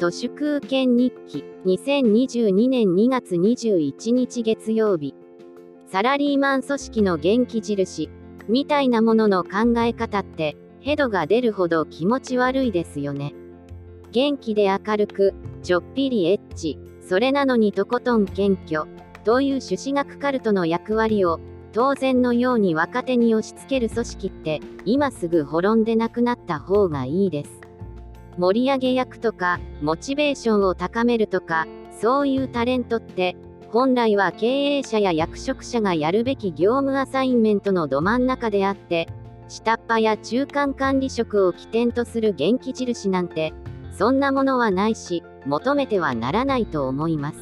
都市空権日記2022年2月21日月曜日。サラリーマン組織の元気印みたいなものの考え方ってヘドが出るほど気持ち悪いですよね。元気で明るくちょっぴりエッチそれなのにとことん謙虚。という朱子学カルトの役割を当然のように若手に押し付ける組織って今すぐ滅んでなくなった方がいいです。盛り上げ役とかモチベーションを高めるとかそういうタレントって本来は経営者や役職者がやるべき業務アサインメントのど真ん中であって下っ端や中間管理職を起点とする元気印なんてそんなものはないし求めてはならないと思います。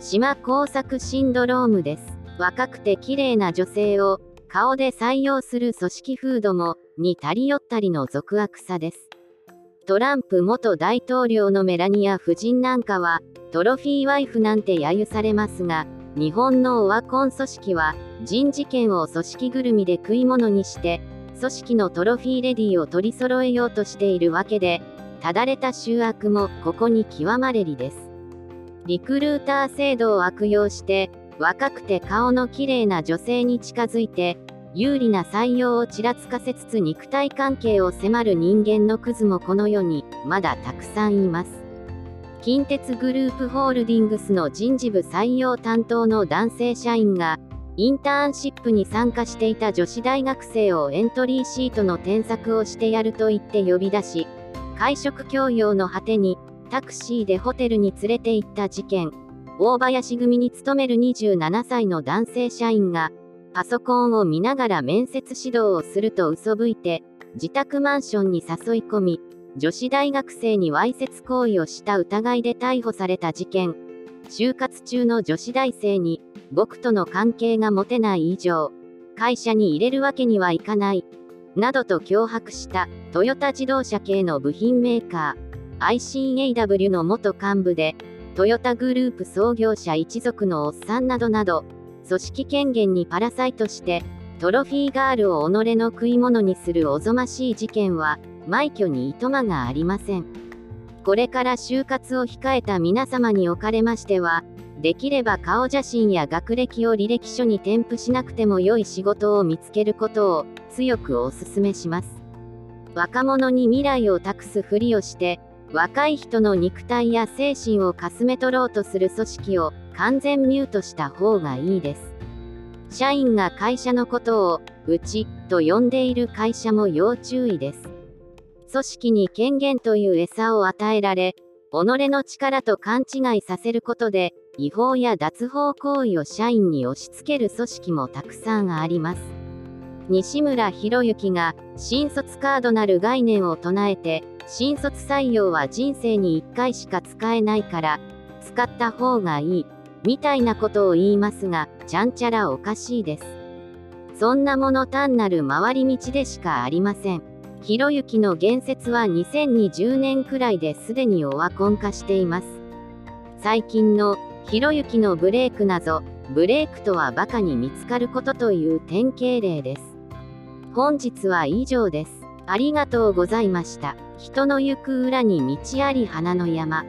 島工作シンドロームです。若くて綺麗な女性を顔で採用する組織風土もに足りよったりの俗悪さです。トランプ元大統領のメラニア夫人なんかはトロフィーワイフなんて揶揄されますが日本のオワコン組織は人事権を組織ぐるみで食い物にして組織のトロフィーレディを取り揃えようとしているわけでただれた醜悪もここに極まれりです。リクルーター制度を悪用して若くて顔の綺麗な女性に近づいて有利な採用をちらつかせつつ肉体関係を迫る人間のクズもこの世にまだたくさんいます。近鉄グループホールディングスの人事部採用担当の男性社員がインターンシップに参加していた女子大学生をエントリーシートの添削をしてやると言って呼び出し会食強要の果てにタクシーでホテルに連れて行った事件。大林組に勤める27歳の男性社員がパソコンを見ながら面接指導をすると嘘吹いて自宅マンションに誘い込み女子大学生にわいせつ行為をした疑いで逮捕された事件。就活中の女子大生に僕との関係が持てない以上会社に入れるわけにはいかないなどと脅迫したトヨタ自動車系の部品メーカー ICAW の元幹部でトヨタグループ創業者一族のおっさんなどなど、組織権限にパラサイトして、トロフィーガールを己の食い物にするおぞましい事件は、枚挙にいとまがありません。これから就活を控えた皆様におかれましては、できれば顔写真や学歴を履歴書に添付しなくても良い仕事を見つけることを強くお勧めします。若者に未来を託すふりをして、若い人の肉体や精神をかすめ取ろうとする組織を完全ミュートした方がいいです。社員が会社のことを、うち、と呼んでいる会社も要注意です。組織に権限という餌を与えられ、己の力と勘違いさせることで、違法や脱法行為を社員に押し付ける組織もたくさんあります。西村博之が、新卒カードなる概念を唱えて、新卒採用は人生に1回しか使えないから、使った方がいい、みたいなことを言いますが、ちゃんちゃらおかしいです。そんなもの単なる回り道でしかありません。ひろゆきの言説は2020年くらいですでにオワコン化しています。最近のひろゆきのブレイクなど、ブレイクとはバカに見つかることという典型例です。本日は以上です。ありがとうございました。人の行く裏に道あり花の山。